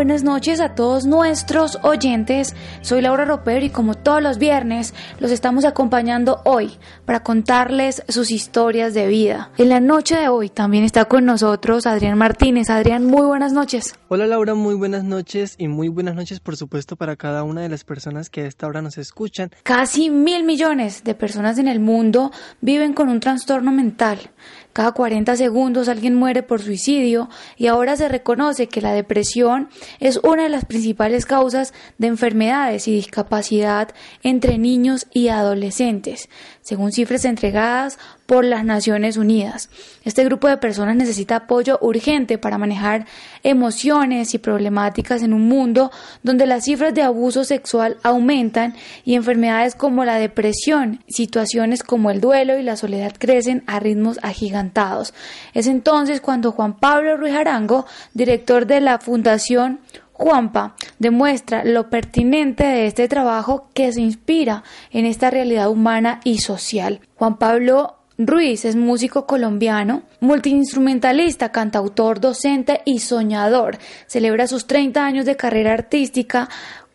Buenas noches a todos nuestros oyentes. Soy Laura Ropero y como todos los viernes los estamos acompañando hoy para contarles sus historias de vida. En la noche de hoy también está con nosotros Adrián Martínez. Adrián, muy buenas noches. Hola Laura, muy buenas noches y muy buenas noches por supuesto para cada una de las personas que a esta hora nos escuchan. Casi mil millones de personas en el mundo viven con un trastorno mental. Cada 40 segundos alguien muere por suicidio y ahora se reconoce que la depresión es una de las principales causas de enfermedades y discapacidad entre niños y adolescentes, según cifras entregadas por las Naciones Unidas. Este grupo de personas necesita apoyo urgente para manejar emociones y problemáticas en un mundo donde las cifras de abuso sexual aumentan y enfermedades como la depresión, situaciones como el duelo y la soledad crecen a ritmos agigantados. Es entonces cuando Juan Pablo Ruiz Arango, director de la Fundación Juanpa demuestra lo pertinente de este trabajo que se inspira en esta realidad humana y social. Juan Pablo Ruiz es músico colombiano, multiinstrumentalista, cantautor, docente y soñador. Celebra sus 30 años de carrera artística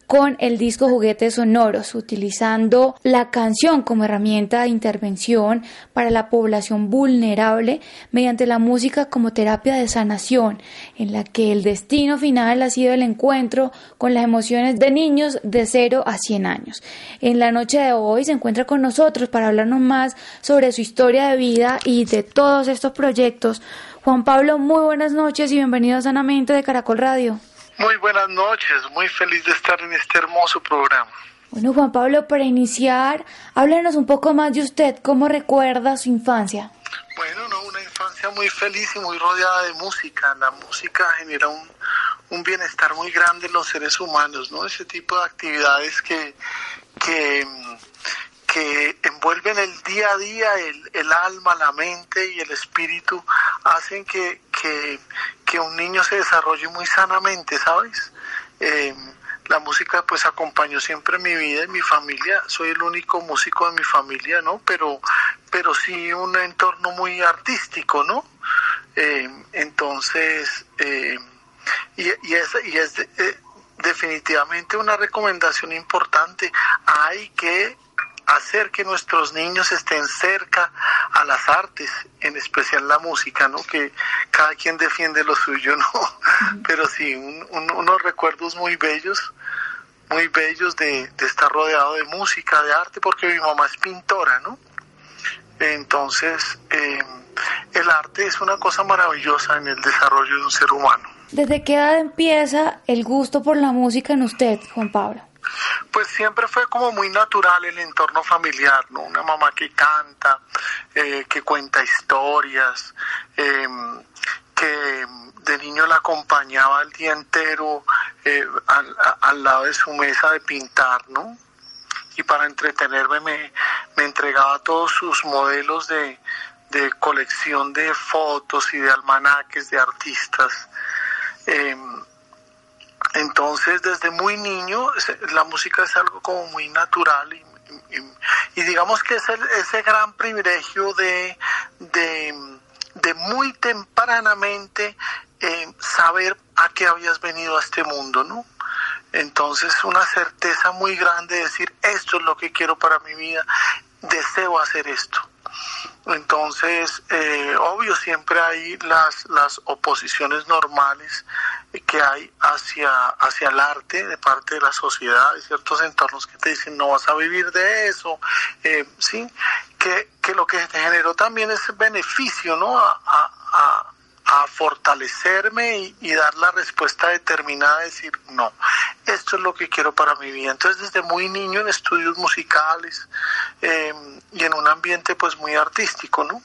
con el disco Juguetes Sonoros, utilizando la canción como herramienta de intervención para la población vulnerable mediante la música como terapia de sanación, en la que el destino final ha sido el encuentro con las emociones de niños de 0 a 100 años. En la noche de hoy se encuentra con nosotros para hablarnos más sobre su historia de vida y de todos estos proyectos. Juan Pablo, muy buenas noches y bienvenido a Sanamente de Caracol Radio. Muy buenas noches, muy feliz de estar en este hermoso programa. Bueno, Juan Pablo, para iniciar, háblenos un poco más de usted, ¿cómo recuerda su infancia? Bueno, no, una infancia muy feliz y muy rodeada de música. La música genera un, un bienestar muy grande en los seres humanos, ¿no? Ese tipo de actividades que, que, que envuelven el día a día, el, el alma, la mente y el espíritu, hacen que, que, que un niño se desarrolle muy sanamente, ¿sabes? Eh, la música pues acompañó siempre mi vida y mi familia, soy el único músico de mi familia, ¿no? Pero, pero sí un entorno muy artístico, ¿no? Eh, entonces, eh, y, y, es, y es eh, definitivamente una recomendación importante, hay que hacer que nuestros niños estén cerca a las artes, en especial la música, ¿no? Que cada quien defiende lo suyo, ¿no? Pero sí, un, un, unos recuerdos muy bellos, muy bellos de, estar rodeado de música, de arte, porque mi mamá es pintora, ¿no? Entonces, eh, el arte es una cosa maravillosa en el desarrollo de un ser humano. ¿Desde qué edad empieza el gusto por la música en usted, Juan Pablo? Pues siempre fue como muy natural el entorno familiar, ¿no? Una mamá que canta, eh, que cuenta historias, eh, que de niño la acompañaba el día entero eh, al, lado de su mesa de pintar, ¿no? Y para entretenerme me, entregaba todos sus modelos de, de, colección de fotos y de almanaques de artistas. Entonces, desde muy niño, la música es algo como muy natural y, digamos que es el, ese gran privilegio de, de, de muy tempranamente eh, saber a qué habías venido a este mundo, ¿no? Entonces, una certeza muy grande de decir, esto es lo que quiero para mi vida, deseo hacer esto. Entonces, eh, obvio, siempre hay las, las oposiciones normales que hay hacia, hacia el arte de parte de la sociedad, hay ciertos entornos que te dicen no vas a vivir de eso, eh, sí, que, que, lo que te generó también es beneficio, ¿no? A, a, a fortalecerme y, y, dar la respuesta determinada, de decir, no, esto es lo que quiero para mi vida. Entonces, desde muy niño en estudios musicales eh, y en un ambiente pues muy artístico, ¿no?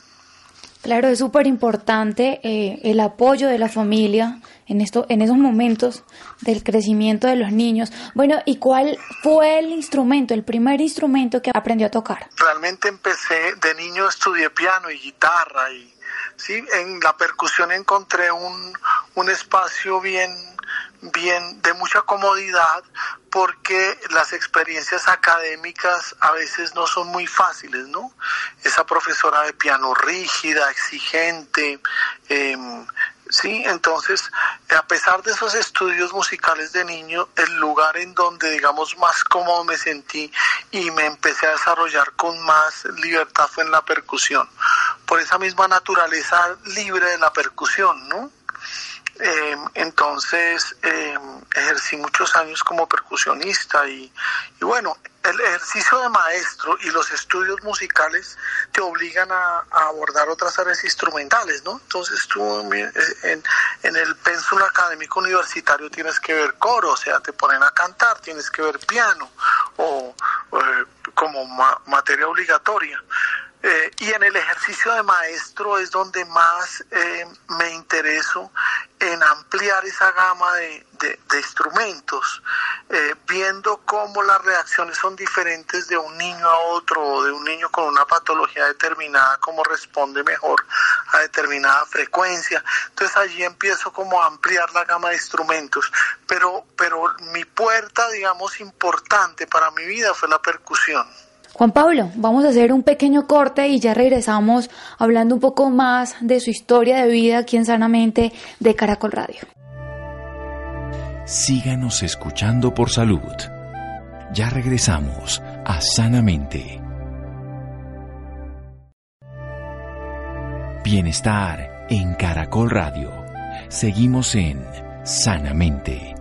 Claro, es súper importante eh, el apoyo de la familia en, esto, en esos momentos del crecimiento de los niños. Bueno, ¿y cuál fue el instrumento, el primer instrumento que aprendió a tocar? Realmente empecé, de niño estudié piano y guitarra y sí, en la percusión encontré un, un espacio bien bien de mucha comodidad porque las experiencias académicas a veces no son muy fáciles, ¿no? Esa profesora de piano rígida, exigente, em, sí, entonces a pesar de esos estudios musicales de niño, el lugar en donde digamos más cómodo me sentí y me empecé a desarrollar con más libertad fue en la percusión, por esa misma naturaleza libre de la percusión, ¿no? Eh, entonces eh, ejercí muchos años como percusionista y, bueno, el ejercicio de maestro y los estudios musicales te obligan a, abordar otras áreas instrumentales, ¿no? Entonces tú eh, en, el pénsul académico universitario tienes que ver coro, o sea, te ponen a cantar, tienes que ver piano o como materia obligatoria. Eh, y en el ejercicio de maestro es donde más eh, me intereso en ampliar esa gama de, instrumentos, eh, viendo cómo las reacciones son diferentes de un niño a otro o de un niño con una patología determinada, cómo responde mejor a determinada frecuencia. Entonces allí empiezo como a ampliar la gama de instrumentos, pero, pero mi puerta, digamos, importante para mi vida fue la percusión. Juan Pablo, vamos a hacer un pequeño corte y ya regresamos hablando un poco más de su historia de vida aquí en Sanamente de Caracol Radio. Síganos escuchando por salud. Ya regresamos a Sanamente. Bienestar en Caracol Radio. Seguimos en Sanamente.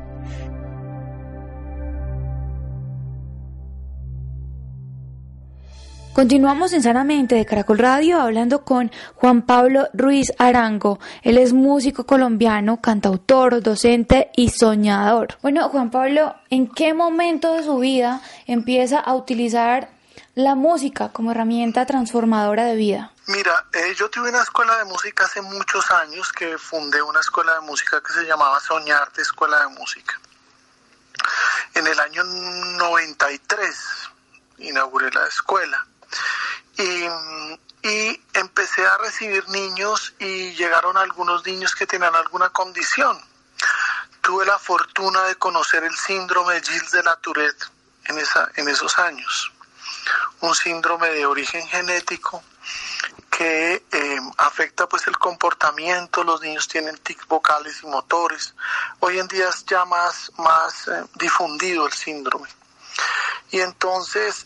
Continuamos en Sanamente de Caracol Radio hablando con Juan Pablo Ruiz Arango. Él es músico colombiano, cantautor, docente y soñador. Bueno, Juan Pablo, ¿en qué momento de su vida empieza a utilizar la música como herramienta transformadora de vida? Mira, eh, yo tuve una escuela de música hace muchos años que fundé una escuela de música que se llamaba Soñarte Escuela de Música. En el año 93 inauguré la escuela y, empecé a recibir niños y llegaron algunos niños que tenían alguna condición. Tuve la fortuna de conocer el síndrome de Gilles de la Tourette en, esa, en esos años. Un síndrome de origen genético que eh, afecta pues el comportamiento, los niños tienen tics vocales y motores. Hoy en día es ya más, más eh, difundido el síndrome. Y entonces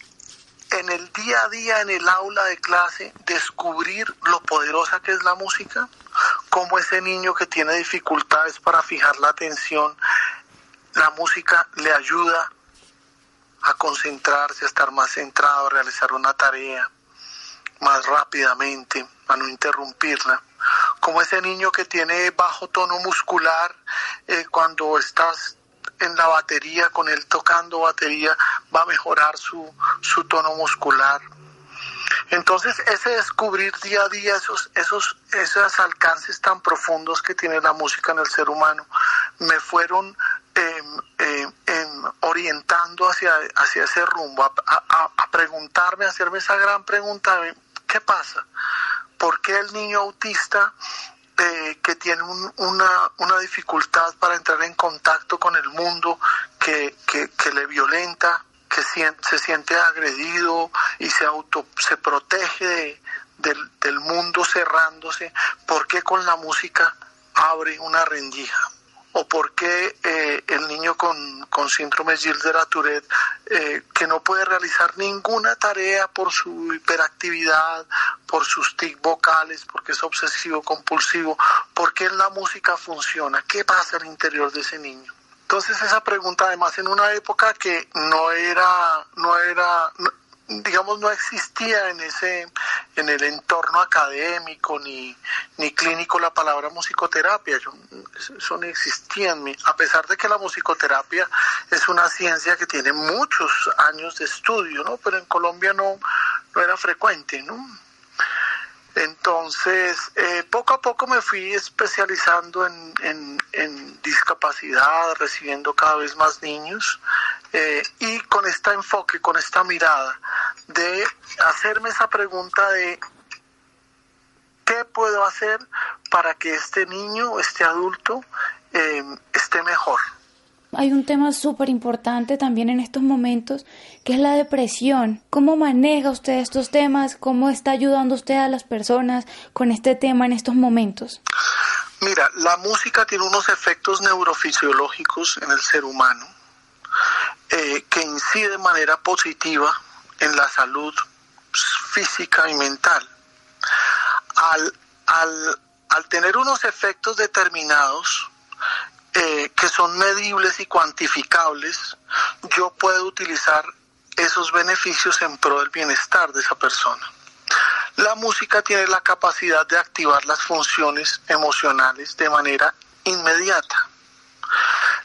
en el día a día, en el aula de clase, descubrir lo poderosa que es la música, cómo ese niño que tiene dificultades para fijar la atención, la música le ayuda a concentrarse, a estar más centrado, a realizar una tarea más rápidamente, a no interrumpirla. Como ese niño que tiene bajo tono muscular, eh, cuando estás en la batería, con él tocando batería, va a mejorar su, su tono muscular. Entonces, ese descubrir día a día esos, esos, esos alcances tan profundos que tiene la música en el ser humano, me fueron em, em, em, orientando hacia, hacia ese rumbo, a, a, preguntarme, a hacerme esa gran pregunta, ¿qué pasa? ¿Por qué el niño autista que tiene una, una, dificultad para entrar en contacto con el mundo, que, que, le violenta, que se siente agredido y se auto se protege del, del mundo cerrándose, ¿por qué con la música abre una rendija? O por qué eh, el niño con, con síndrome Gilles de la Tourette, eh, que no puede realizar ninguna tarea por su hiperactividad, por sus tics vocales, porque es obsesivo compulsivo, ¿por qué la música funciona? ¿Qué pasa al interior de ese niño? Entonces esa pregunta además en una época que no era, no era, digamos, no existía en ese, en el entorno académico ni, ni clínico la palabra musicoterapia. eso no existía en mí, a pesar de que la musicoterapia es una ciencia que tiene muchos años de estudio, ¿no? Pero en Colombia no, no era frecuente, ¿no? Entonces, eh, poco a poco me fui especializando en, en, discapacidad, recibiendo cada vez más niños eh, y con este enfoque, con esta mirada de hacerme esa pregunta de qué puedo hacer para que este niño este adulto eh, esté mejor hay un tema súper importante también en estos momentos, que es la depresión. ¿Cómo maneja usted estos temas? ¿Cómo está ayudando usted a las personas con este tema en estos momentos? Mira, la música tiene unos efectos neurofisiológicos en el ser humano eh, que incide de manera positiva en la salud física y mental. Al, al, al tener unos efectos determinados, eh, que son medibles y cuantificables, yo puedo utilizar esos beneficios en pro del bienestar de esa persona. La música tiene la capacidad de activar las funciones emocionales de manera inmediata.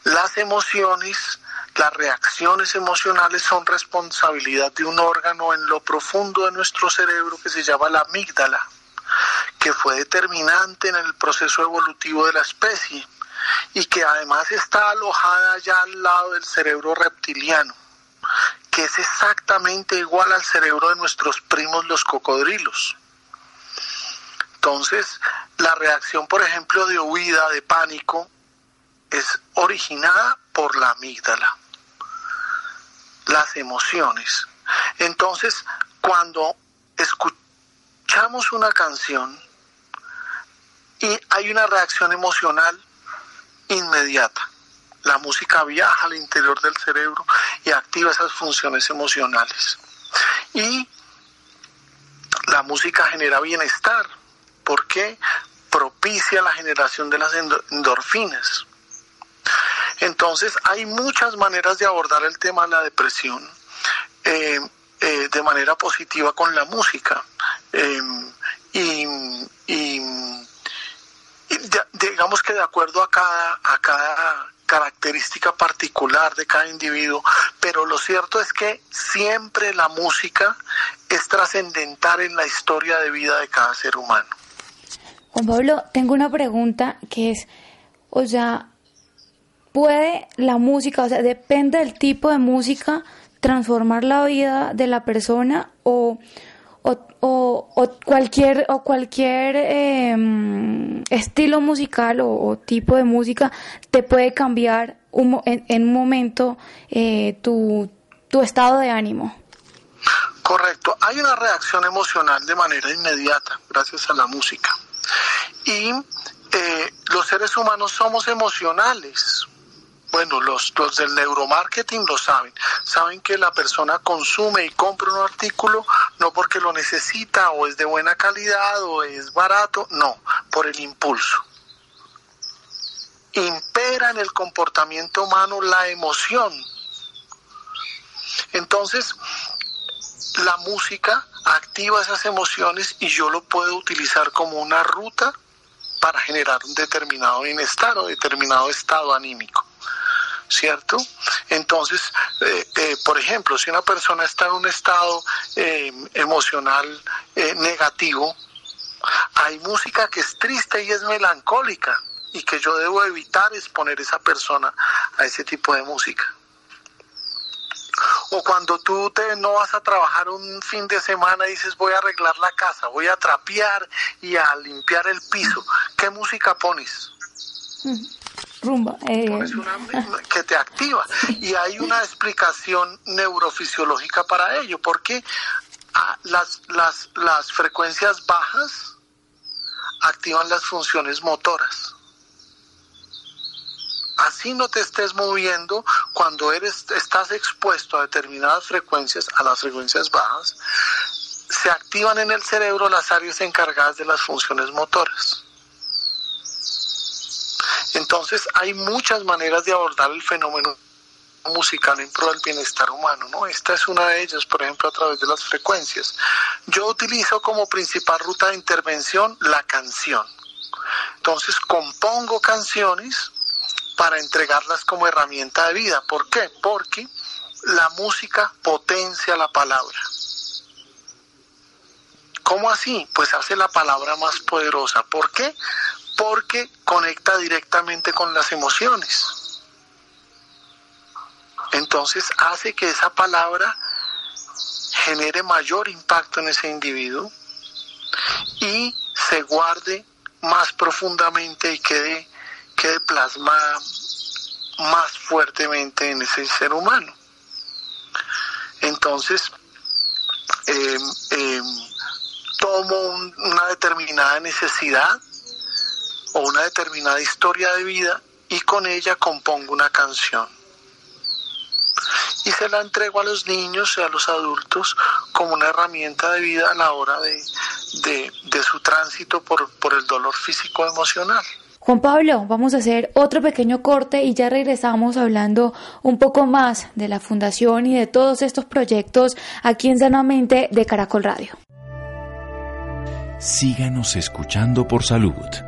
Las emociones, las reacciones emocionales son responsabilidad de un órgano en lo profundo de nuestro cerebro que se llama la amígdala, que fue determinante en el proceso evolutivo de la especie y que además está alojada ya al lado del cerebro reptiliano, que es exactamente igual al cerebro de nuestros primos los cocodrilos. Entonces, la reacción, por ejemplo, de huida, de pánico, es originada por la amígdala, las emociones. Entonces, cuando escuchamos una canción y hay una reacción emocional, inmediata. La música viaja al interior del cerebro y activa esas funciones emocionales. Y la música genera bienestar porque propicia la generación de las endorfinas. Entonces hay muchas maneras de abordar el tema de la depresión eh, eh, de manera positiva con la música. Eh, y digamos que de acuerdo a cada, a cada característica particular de cada individuo, pero lo cierto es que siempre la música es trascendental en la historia de vida de cada ser humano. Juan Pablo, tengo una pregunta que es, o sea, ¿puede la música, o sea, depende del tipo de música, transformar la vida de la persona o, o, cualquier, o cualquier em, estilo musical o, tipo de música te puede cambiar en, un momento eh, tu, tu estado de ánimo. Correcto, hay una reacción emocional de manera inmediata gracias a la música. Y eh, los seres humanos somos emocionales. Bueno, los, los del neuromarketing lo saben. Saben que la persona consume y compra un artículo no porque lo necesita o es de buena calidad o es barato, no, por el impulso. Impera en el comportamiento humano la emoción. Entonces, la música activa esas emociones y yo lo puedo utilizar como una ruta para generar un determinado bienestar o determinado estado anímico. ¿Cierto? Entonces, eh, eh, por ejemplo, si una persona está en un estado eh, emocional negativo, hay música que es triste y es melancólica y que yo debo evitar exponer a esa persona a ese tipo de música. O cuando tú te, no vas a trabajar un fin de semana y dices voy a arreglar la casa, voy a trapear y a limpiar el piso, ¿qué música pones? Rumba. Eh. que te activa. Y hay una explicación neurofisiológica para ello, porque ah, las, las, las frecuencias bajas activan las funciones motoras. Así no te estés moviendo cuando eres, estás expuesto a determinadas frecuencias, a las frecuencias bajas, se activan en el cerebro las áreas encargadas de las funciones motoras. Entonces hay muchas maneras de abordar el fenómeno musical en pro del bienestar humano, ¿no? Esta es una de ellas, por ejemplo, a través de las frecuencias. Yo utilizo como principal ruta de intervención la canción. Entonces compongo canciones para entregarlas como herramienta de vida. ¿Por qué? Porque la música potencia la palabra. ¿Cómo así? Pues hace la palabra más poderosa. ¿Por qué? Porque conecta directamente con las emociones. Entonces hace que esa palabra genere mayor impacto en ese individuo y se guarde más profundamente y quede, quede plasmada más fuertemente en ese ser humano. Entonces, eh, eh, tomo una determinada necesidad o una determinada historia de vida y con ella compongo una canción. Y se la entrego a los niños y a los adultos como una herramienta de vida a la hora de, de, su tránsito por, por el dolor físico emocional. Juan Pablo, vamos a hacer otro pequeño corte y ya regresamos hablando un poco más de la fundación y de todos estos proyectos aquí en Sanamente de Caracol Radio. Síganos escuchando por salud.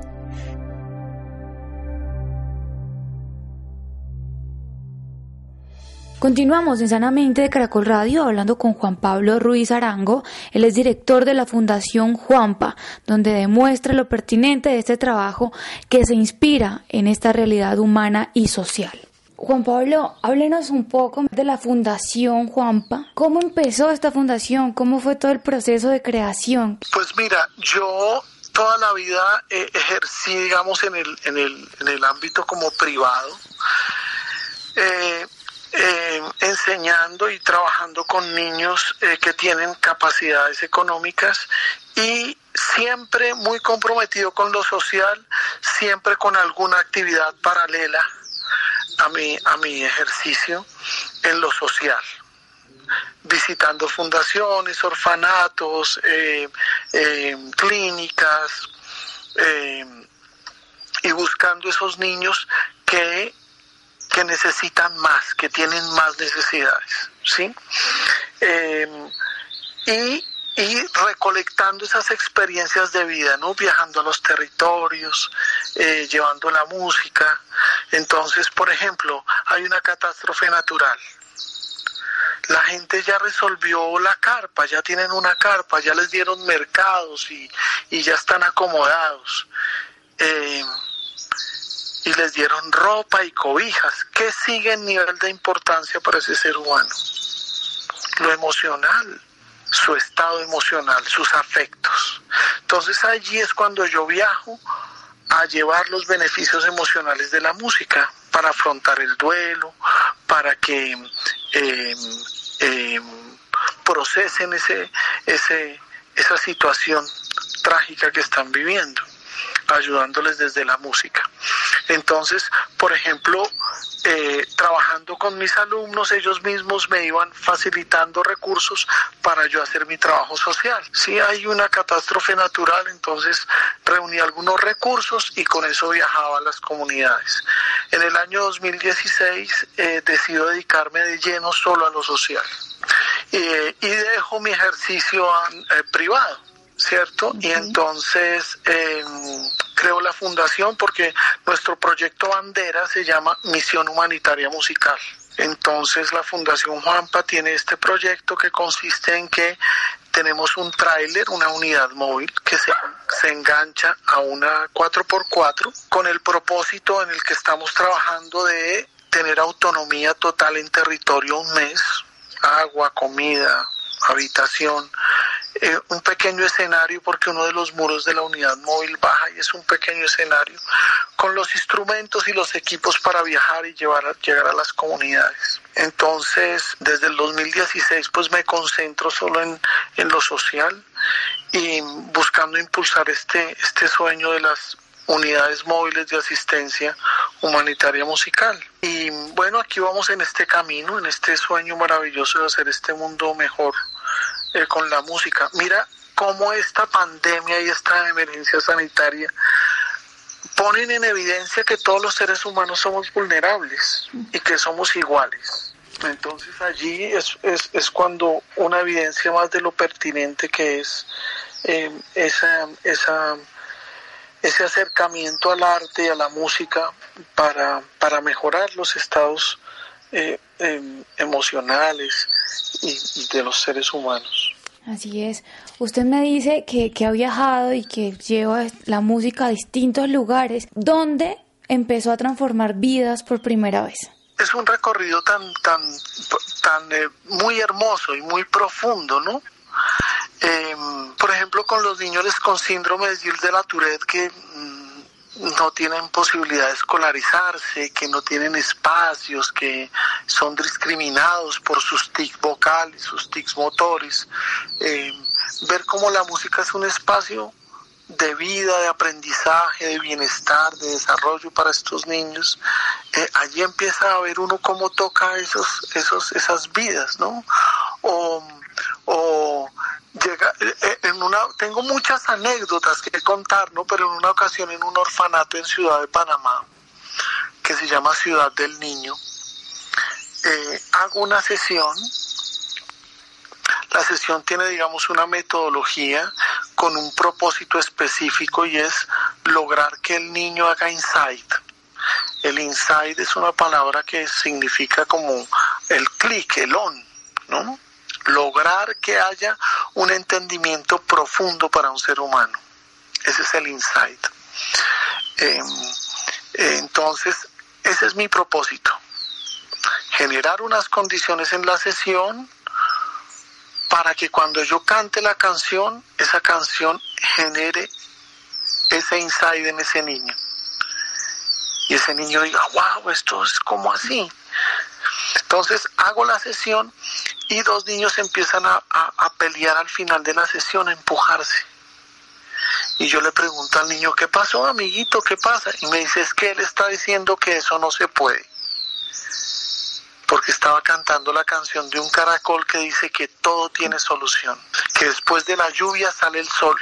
Continuamos en Sanamente de Caracol Radio hablando con Juan Pablo Ruiz Arango. Él es director de la Fundación Juanpa, donde demuestra lo pertinente de este trabajo que se inspira en esta realidad humana y social. Juan Pablo, háblenos un poco de la Fundación Juanpa. ¿Cómo empezó esta fundación? ¿Cómo fue todo el proceso de creación? Pues mira, yo toda la vida ejercí, digamos, en el, en el, en el ámbito como privado. Eh, eh, enseñando y trabajando con niños eh, que tienen capacidades económicas y siempre muy comprometido con lo social, siempre con alguna actividad paralela a mi, a mi ejercicio en lo social. Visitando fundaciones, orfanatos, eh, clínicas y buscando esos niños que que necesitan más, que tienen más necesidades, ¿sí? Em, y, recolectando esas experiencias de vida, ¿no? Viajando a los territorios, eh, llevando la música. Entonces, por ejemplo, hay una catástrofe natural. La gente ya resolvió la carpa, ya tienen una carpa, ya les dieron mercados y, y ya están acomodados. Eh, y les dieron ropa y cobijas. ¿Qué sigue en nivel de importancia para ese ser humano? Lo emocional, su estado emocional, sus afectos. Entonces allí es cuando yo viajo a llevar los beneficios emocionales de la música para afrontar el duelo, para que eh, eh, procesen ese, ese, esa situación trágica que están viviendo ayudándoles desde la música. Entonces, por ejemplo, eh, trabajando con mis alumnos, ellos mismos me iban facilitando recursos para yo hacer mi trabajo social. Si hay una catástrofe natural, entonces reuní algunos recursos y con eso viajaba a las comunidades. En el año 2016 eh, decido dedicarme de lleno solo a lo social eh, y dejo mi ejercicio privado ¿cierto? Y entonces eh, creo la fundación porque nuestro proyecto bandera se llama Misión Humanitaria Musical. Entonces la Fundación Juanpa tiene este proyecto que consiste en que tenemos un tráiler, una unidad móvil que se, se engancha a una 4x4 con el propósito en el que estamos trabajando de tener autonomía total en territorio un mes, agua, comida, habitación, eh, un pequeño escenario porque uno de los muros de la unidad móvil baja y es un pequeño escenario con los instrumentos y los equipos para viajar y llevar llegar a las comunidades. Entonces, desde el 2016 pues me concentro solo en, en lo social y buscando impulsar este, este sueño de las unidades móviles de asistencia humanitaria musical. Y bueno, aquí vamos en este camino, en este sueño maravilloso de hacer este mundo mejor eh, con la música. Mira cómo esta pandemia y esta emergencia sanitaria ponen en evidencia que todos los seres humanos somos vulnerables y que somos iguales. Entonces allí es, es, es cuando una evidencia más de lo pertinente que es eh, esa, esa, ese acercamiento al arte y a la música para, para mejorar los estados eh, em, emocionales y, de los seres humanos. Así es. Usted me dice que, que ha viajado y que lleva la música a distintos lugares. ¿Dónde empezó a transformar vidas por primera vez? Es un recorrido tan, tan, tan eh, muy hermoso y muy profundo, ¿no? Em, por ejemplo, con los niños con síndrome de Gilles de la Tourette que mm, no tienen posibilidad de escolarizarse, que no tienen espacios, que son discriminados por sus tics vocales, sus tics motores. Em, ver cómo la música es un espacio de vida, de aprendizaje, de bienestar, de desarrollo para estos niños, eh, allí empieza a ver uno cómo toca esos, esos, esas vidas, ¿no? O, o llega, eh, eh, en una, tengo muchas anécdotas que contar, ¿no? Pero en una ocasión en un orfanato en Ciudad de Panamá, que se llama Ciudad del Niño, hago una sesión la sesión tiene, digamos, una metodología con un propósito específico y es lograr que el niño haga insight. El insight es una palabra que significa como el clic, el on, ¿no? Lograr que haya un entendimiento profundo para un ser humano. Ese es el insight. Em, entonces, ese es mi propósito. Generar unas condiciones en la sesión para que cuando yo cante la canción, esa canción genere ese insight en ese niño. Y ese niño diga, wow, esto es como así. Entonces hago la sesión y dos niños empiezan a, pelear al final de la sesión, a empujarse. Y yo le pregunto al niño, ¿qué pasó, amiguito? ¿Qué pasa? Y me dice, es que él está diciendo que eso no se puede porque estaba cantando la canción de un caracol que dice que todo tiene solución, que después de la lluvia sale el sol,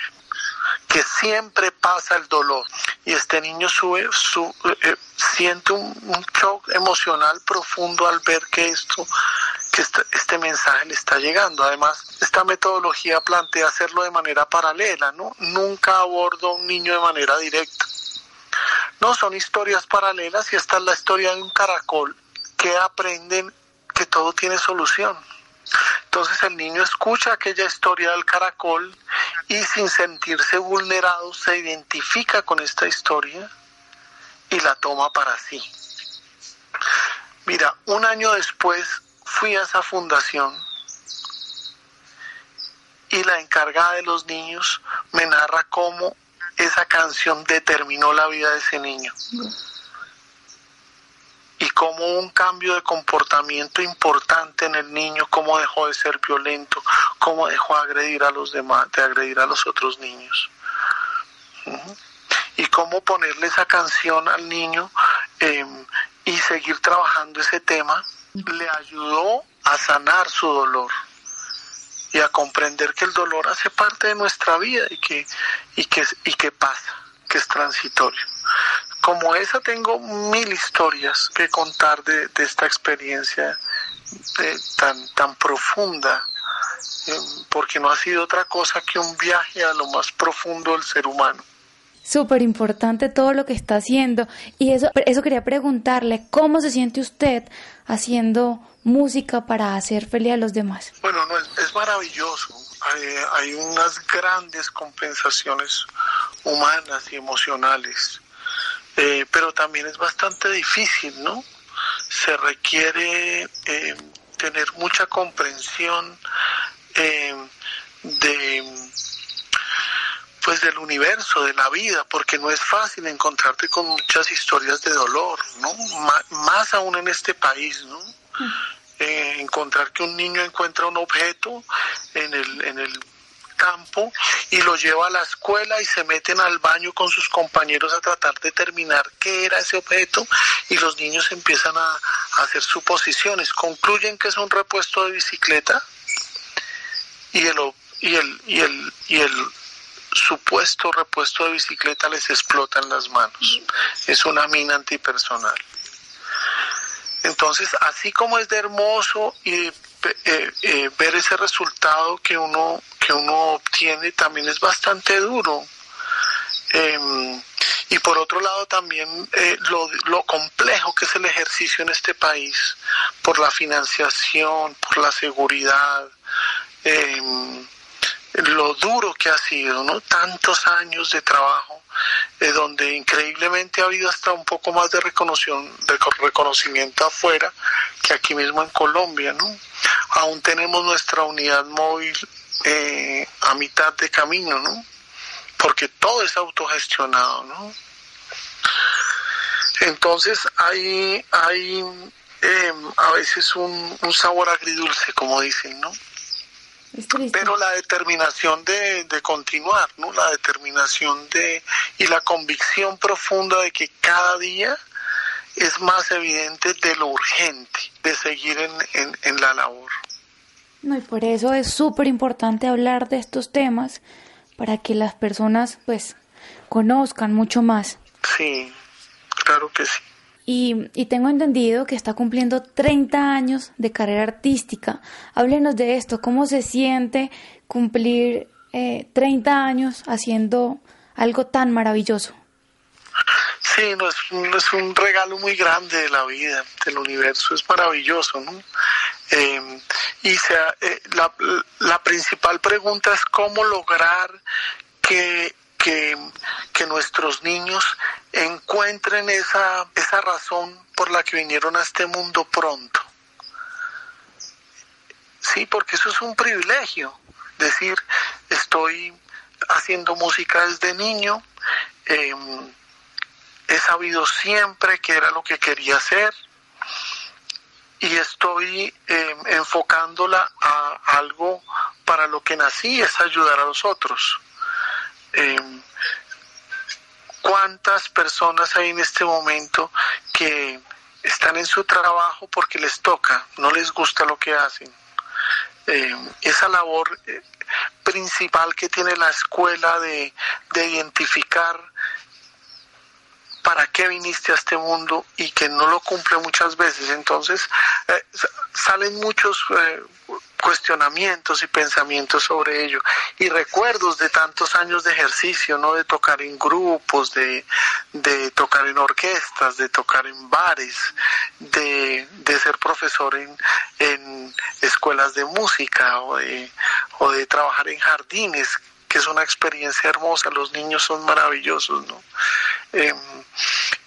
que siempre pasa el dolor. Y este niño sube, su, eh, siente un, shock emocional profundo al ver que esto, este, este, mensaje le está llegando. Además, esta metodología plantea hacerlo de manera paralela, ¿no? Nunca abordo a un niño de manera directa. No, son historias paralelas y esta es la historia de un caracol que aprenden que todo tiene solución. Entonces el niño escucha aquella historia del caracol y sin sentirse vulnerado se identifica con esta historia y la toma para sí. Mira, un año después fui a esa fundación y la encargada de los niños me narra cómo esa canción determinó la vida de ese niño y como un cambio de comportamiento importante en el niño, cómo dejó de ser violento, cómo dejó de agredir a los demás, de agredir a los otros niños. Y cómo ponerle esa canción al niño em, y seguir trabajando ese tema le ayudó a sanar su dolor y a comprender que el dolor hace parte de nuestra vida y que, y que, y que pasa, que es transitorio como esa tengo mil historias que contar de, esta experiencia tan, tan profunda, eh, porque no ha sido otra cosa que un viaje a lo más profundo del ser humano. Súper importante todo lo que está haciendo. Y eso, eso quería preguntarle, ¿cómo se siente usted haciendo música para hacer feliz a los demás? Bueno, no, es, maravilloso. Hay, hay unas grandes compensaciones humanas y emocionales eh, pero también es bastante difícil, ¿no? Se requiere eh, tener mucha comprensión eh, de pues del universo, de la vida, porque no es fácil encontrarte con muchas historias de dolor, ¿no? más aún en este país, ¿no? encontrar que un niño encuentra un objeto en el, en el campo y lo lleva a la escuela y se meten al baño con sus compañeros a tratar de determinar qué era ese objeto y los niños empiezan a, hacer suposiciones. Concluyen que es un repuesto de bicicleta y el, y el, y el, y el supuesto repuesto de bicicleta les explota en las manos. Es una mina antipersonal. Entonces, así como es de hermoso y eh, eh, ver ese resultado que uno, que uno obtiene, también es bastante duro. Em, y por otro lado también eh, lo, lo, complejo que es el ejercicio en este país, por la financiación, por la seguridad, eh, lo duro que ha sido, ¿no? Tantos años de trabajo, eh, donde increíblemente ha habido hasta un poco más de, de reconocimiento afuera que aquí mismo en Colombia, ¿no? Aún tenemos nuestra unidad móvil eh, a mitad de camino, ¿no? Porque todo es autogestionado, ¿no? Entonces hay, hay eh, a veces un, un sabor agridulce, como dicen, ¿no? Pero la determinación de, de, continuar, ¿no? La determinación de y la convicción profunda de que cada día es más evidente de lo urgente de seguir en, en, en la labor. No, y por eso es súper importante hablar de estos temas para que las personas pues conozcan mucho más. Sí, claro que sí. Y, tengo entendido que está cumpliendo 30 años de carrera artística. Háblenos de esto, ¿cómo se siente cumplir eh, 30 años haciendo algo tan maravilloso? Sí, no es, un regalo muy grande de la vida, del universo, es maravilloso, ¿no? Eh, y sea, eh, la principal pregunta es cómo lograr que que, nuestros niños encuentren esa, esa razón por la que vinieron a este mundo pronto. Sí, porque eso es un privilegio. Decir, estoy haciendo música desde niño, eh, he sabido siempre que era lo que quería hacer y estoy eh, enfocándola a algo para lo que nací, es ayudar a los otros. Eh, ¿Cuántas personas hay en este momento que están en su trabajo porque les toca, no les gusta lo que hacen? Eh, esa labor eh, principal que tiene la escuela de, de identificar para qué viniste a este mundo y que no lo cumple muchas veces. Entonces eh, salen muchos eh, cuestionamientos y pensamientos sobre ello y recuerdos de tantos años de ejercicio, ¿no? De tocar en grupos, de, de tocar en orquestas, de tocar en bares, de, de ser profesor en, en escuelas de música o de, o de trabajar en jardines que es una experiencia hermosa, los niños son maravillosos, ¿no? Em,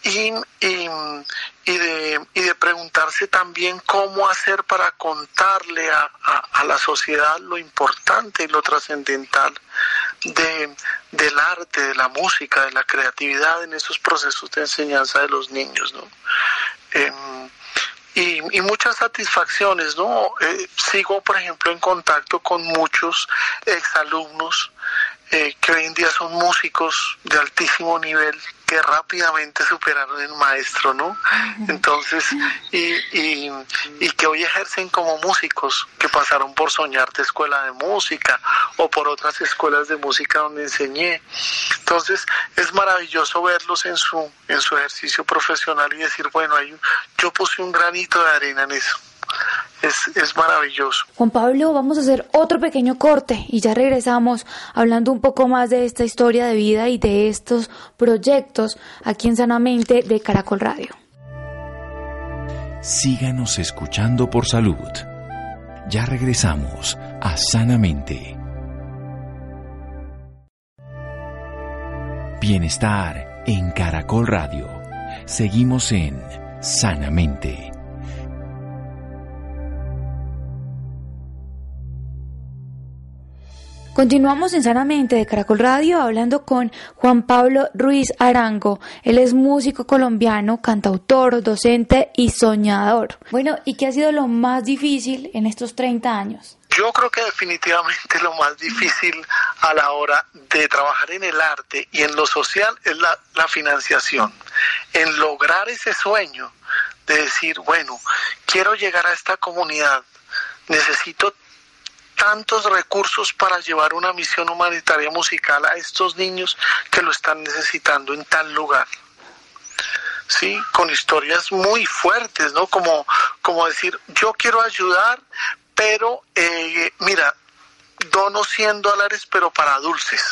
y, y, y, de, y de preguntarse también cómo hacer para contarle a, a, la sociedad lo importante y lo trascendental de, del arte, de la música, de la creatividad en esos procesos de enseñanza de los niños, ¿no? Em, y, y, muchas satisfacciones, ¿no? Eh, sigo, por ejemplo, en contacto con muchos exalumnos eh, que hoy en día son músicos de altísimo nivel que rápidamente superaron el maestro, ¿no? Entonces, y, y, y, que hoy ejercen como músicos, que pasaron por Soñarte Escuela de Música o por otras escuelas de música donde enseñé. Entonces, es maravilloso verlos en su, en su ejercicio profesional y decir, bueno, hay, yo puse un granito de arena en eso es, es maravilloso. Juan Pablo, vamos a hacer otro pequeño corte y ya regresamos hablando un poco más de esta historia de vida y de estos proyectos aquí en Sanamente de Caracol Radio. Síganos escuchando por salud. Ya regresamos a Sanamente. Bienestar en Caracol Radio. Seguimos en Sanamente. Continuamos en Sanamente de Caracol Radio hablando con Juan Pablo Ruiz Arango. Él es músico colombiano, cantautor, docente y soñador. Bueno, ¿y qué ha sido lo más difícil en estos 30 años? Yo creo que definitivamente lo más difícil a la hora de trabajar en el arte y en lo social es la, la financiación. En lograr ese sueño de decir, bueno, quiero llegar a esta comunidad, necesito tantos recursos para llevar una misión humanitaria musical a estos niños que lo están necesitando en tal lugar. Sí, con historias muy fuertes, ¿no? Como, como decir, yo quiero ayudar, pero eh, mira, dono 100 dólares, pero para dulces.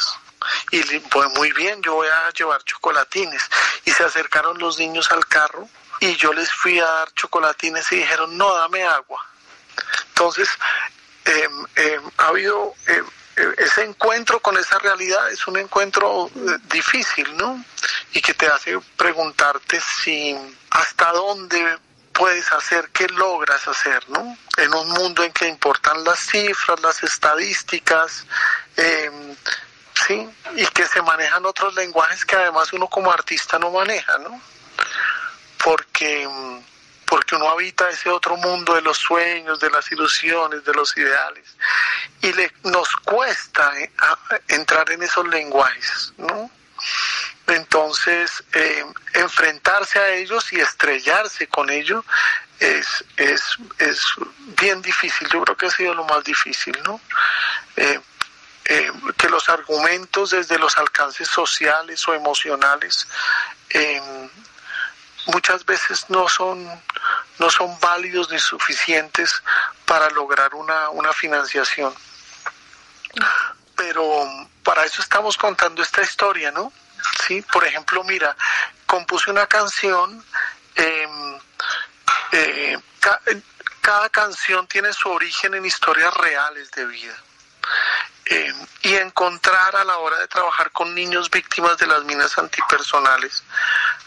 Y pues muy bien, yo voy a llevar chocolatines. Y se acercaron los niños al carro y yo les fui a dar chocolatines y dijeron, no, dame agua. Entonces, em, em, ha habido em, ese encuentro con esa realidad, es un encuentro eh, difícil, ¿no? Y que te hace preguntarte si hasta dónde puedes hacer, qué logras hacer, ¿no? En un mundo en que importan las cifras, las estadísticas, ¿sí? Y que se manejan otros lenguajes que además uno como artista no maneja, ¿no? Porque porque uno habita ese otro mundo de los sueños, de las ilusiones, de los ideales, y le, nos cuesta eh, entrar en esos lenguajes, ¿no? Entonces, eh, enfrentarse a ellos y estrellarse con ellos es, es, es, bien difícil, yo creo que ha sido lo más difícil, ¿no? Eh, que los argumentos desde los alcances sociales o emocionales muchas veces no son, no son válidos ni suficientes para lograr una, una financiación. Pero para eso estamos contando esta historia, ¿no? Sí, por ejemplo, mira, compuse una canción, em, eh, cada canción tiene su origen en historias reales de vida. Eh, y encontrar a la hora de trabajar con niños víctimas de las minas antipersonales,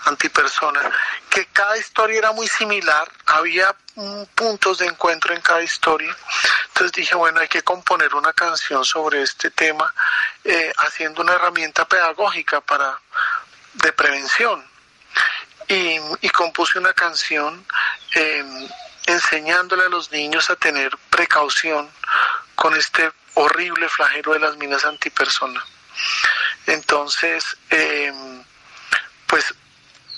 antipersonas, que cada historia era muy similar, había puntos de encuentro en cada historia. Entonces dije, bueno, hay que componer una canción sobre este tema, eh, haciendo una herramienta pedagógica para de prevención. Y, compuse una canción eh, enseñándole a los niños a tener precaución con este horrible flagelo de las minas antipersona. Entonces, em, pues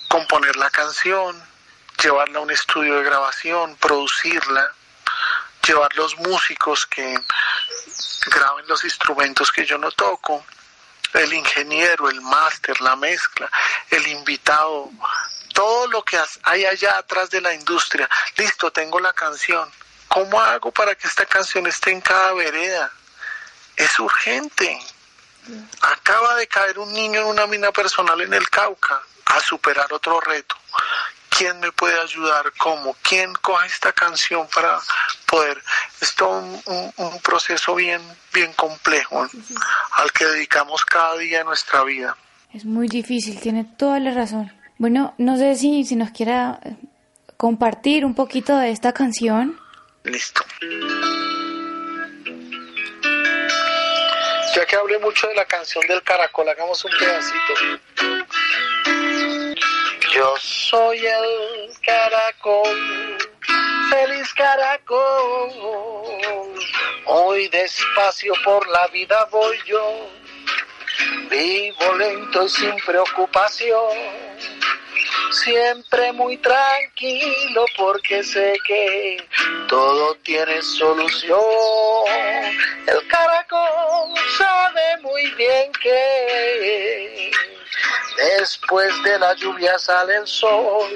componer la canción, llevarla a un estudio de grabación, producirla, llevar los músicos que graben los instrumentos que yo no toco, el ingeniero, el máster, la mezcla, el invitado, todo lo que hay allá atrás de la industria. Listo, tengo la canción. ¿Cómo hago para que esta canción esté en cada vereda? Es urgente. Acaba de caer un niño en una mina personal en el Cauca a superar otro reto. ¿Quién me puede ayudar? ¿Cómo? ¿Quién coge esta canción para poder? Es todo un, proceso bien, bien complejo al que dedicamos cada día de nuestra vida. Es muy difícil, tiene toda la razón. Bueno, no sé si, si nos quiera compartir un poquito de esta canción. Listo. Ya que hablé mucho de la canción del caracol, hagamos un pedacito. Yo soy el caracol, feliz caracol. Hoy despacio por la vida voy yo, vivo lento y sin preocupación siempre muy tranquilo porque sé que todo tiene solución. El caracol sabe muy bien que después de la lluvia sale el sol.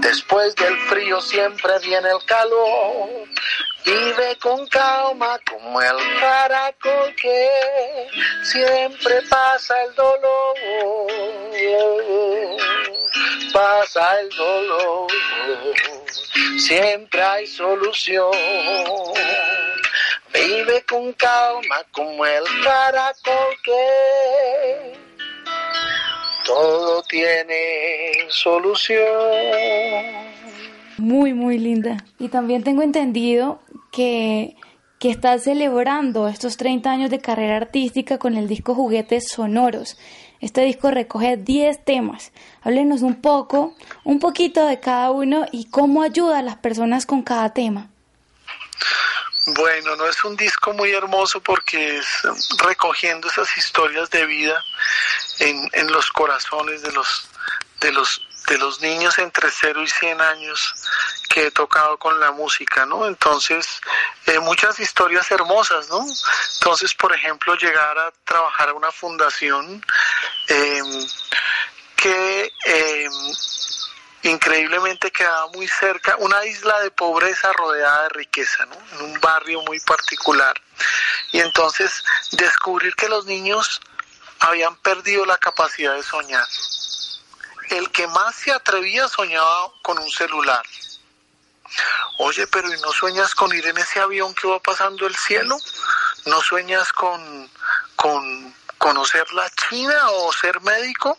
Después del frío siempre viene el calor. Vive con calma como el caracol que siempre pasa el dolor pasa el dolor, siempre hay solución. Vive con calma como el caracol que todo tiene solución. Muy, muy linda. Y también tengo entendido que, que estás celebrando estos 30 años de carrera artística con el disco Juguetes Sonoros. Este disco recoge 10 temas. Háblenos un poco, un poquito de cada uno y cómo ayuda a las personas con cada tema. Bueno, no es un disco muy hermoso porque es recogiendo esas historias de vida en, en los corazones de los, de los de los niños entre 0 y 100 años que he tocado con la música, ¿no? Entonces, eh, muchas historias hermosas, ¿no? Entonces, por ejemplo, llegar a trabajar a una fundación em, que em, increíblemente quedaba muy cerca, una isla de pobreza rodeada de riqueza, ¿no? En un barrio muy particular. Y entonces, descubrir que los niños habían perdido la capacidad de soñar. El que más se atrevía soñaba con un celular. Oye, pero ¿y no sueñas con ir en ese avión que va pasando el cielo? ¿No sueñas con, con conocer la China o ser médico?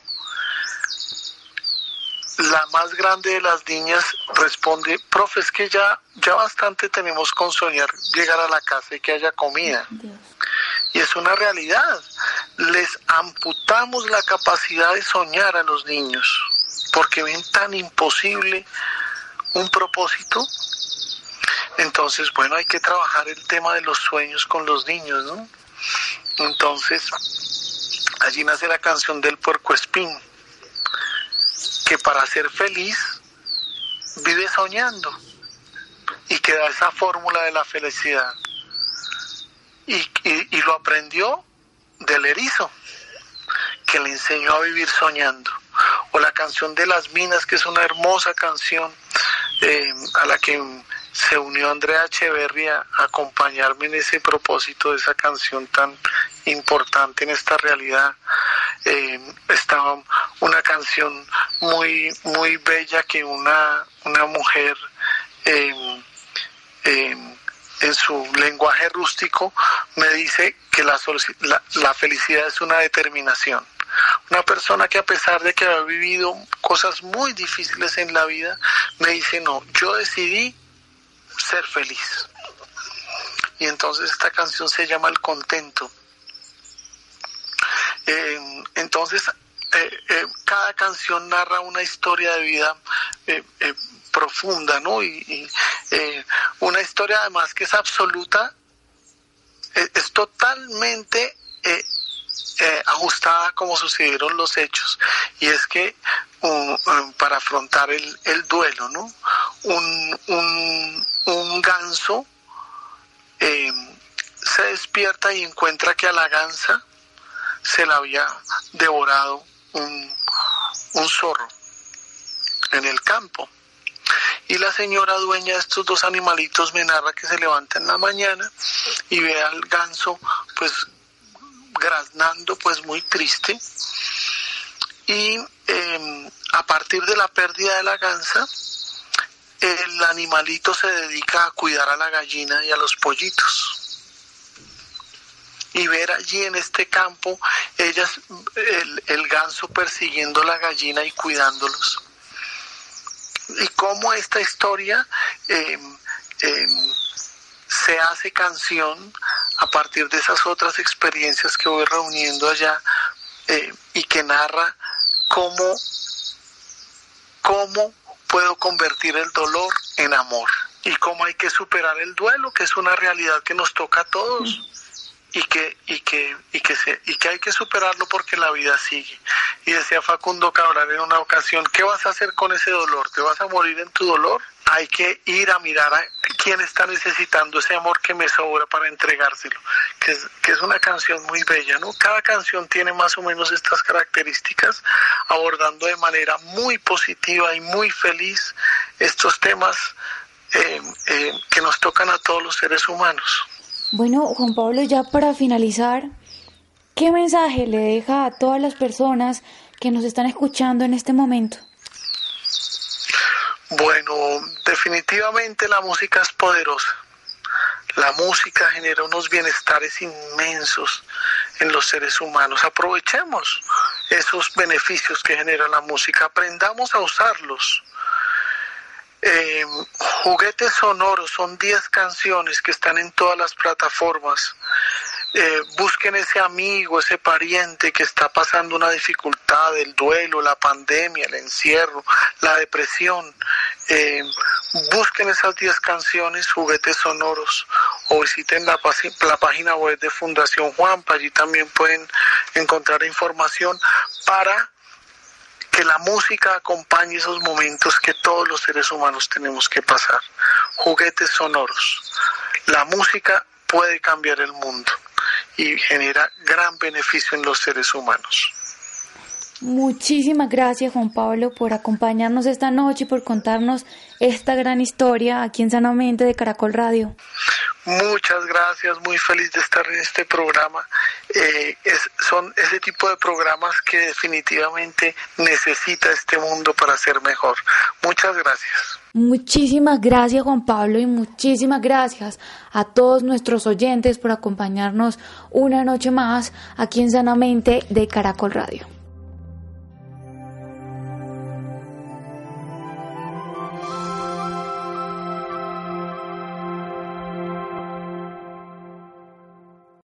La más grande de las niñas responde, profe, es que ya, ya bastante tenemos con soñar llegar a la casa y que haya comida. Y es una realidad. Les amputamos la capacidad de soñar a los niños porque ven tan imposible un propósito. Entonces, bueno, hay que trabajar el tema de los sueños con los niños, ¿no? Entonces, allí nace la canción del puerco espín que para ser feliz vive soñando y que da esa fórmula de la felicidad. Y, y, lo aprendió del erizo, que le enseñó a vivir soñando. O la canción de las minas, que es una hermosa canción eh, a la que se unió Andrea Echeverria a acompañarme en ese propósito de esa canción tan importante en esta realidad. Eh, estaba una canción muy muy bella que una, una mujer eh, eh, en su lenguaje rústico me dice que la, la, la felicidad es una determinación. Una persona que a pesar de que ha vivido cosas muy difíciles en la vida, me dice, no, yo decidí ser feliz. Y entonces esta canción se llama El Contento. Eh, entonces, eh, eh, cada canción narra una historia de vida profunda, ¿no? Y, una historia además que es absoluta, es, totalmente ajustada como sucedieron los hechos. Y es que para afrontar el, el duelo, ¿no? Un, un, un ganso se despierta y encuentra que a la gansa se la había devorado un, zorro en el campo. Y la señora dueña de estos dos animalitos me narra que se levanta en la mañana y ve al ganso pues graznando pues muy triste. Y em, a partir de la pérdida de la gansa, el animalito se dedica a cuidar a la gallina y a los pollitos. Y ver allí en este campo ellas el, ganso persiguiendo la gallina y cuidándolos. Y cómo esta historia em, em, se hace canción a partir de esas otras experiencias que voy reuniendo allá eh, y que narra cómo, cómo puedo convertir el dolor en amor. Y cómo hay que superar el duelo, que es una realidad que nos toca a todos y que y que y que se y que hay que superarlo porque la vida sigue. Y decía Facundo Cabral en una ocasión qué vas a hacer con ese dolor te vas a morir en tu dolor hay que ir a mirar a quién está necesitando ese amor que me sobra para entregárselo que es, que es una canción muy bella no cada canción tiene más o menos estas características abordando de manera muy positiva y muy feliz estos temas eh, eh, que nos tocan a todos los seres humanos bueno, Juan Pablo, ya para finalizar, ¿qué mensaje le deja a todas las personas que nos están escuchando en este momento? Bueno, definitivamente la música es poderosa. La música genera unos bienestares inmensos en los seres humanos. Aprovechemos esos beneficios que genera la música, aprendamos a usarlos eh, juguetes sonoros son 10 canciones que están en todas las plataformas. Eh, busquen ese amigo, ese pariente que está pasando una dificultad, el duelo, la pandemia, el encierro, la depresión. Eh, busquen esas 10 canciones, juguetes sonoros, o visiten la, la página web de Fundación Juanpa, allí también pueden encontrar información para que la música acompañe esos momentos que todos los seres humanos tenemos que pasar. Juguetes sonoros. La música puede cambiar el mundo y genera gran beneficio en los seres humanos. Muchísimas gracias Juan Pablo por acompañarnos esta noche y por contarnos esta gran historia aquí en Sanamente de Caracol Radio. Muchas gracias, muy feliz de estar en este programa. Eh, son ese tipo de programas que definitivamente necesita este mundo para ser mejor. Muchas gracias. Muchísimas gracias Juan Pablo y muchísimas gracias a todos nuestros oyentes por acompañarnos una noche más aquí en Sanamente de Caracol Radio.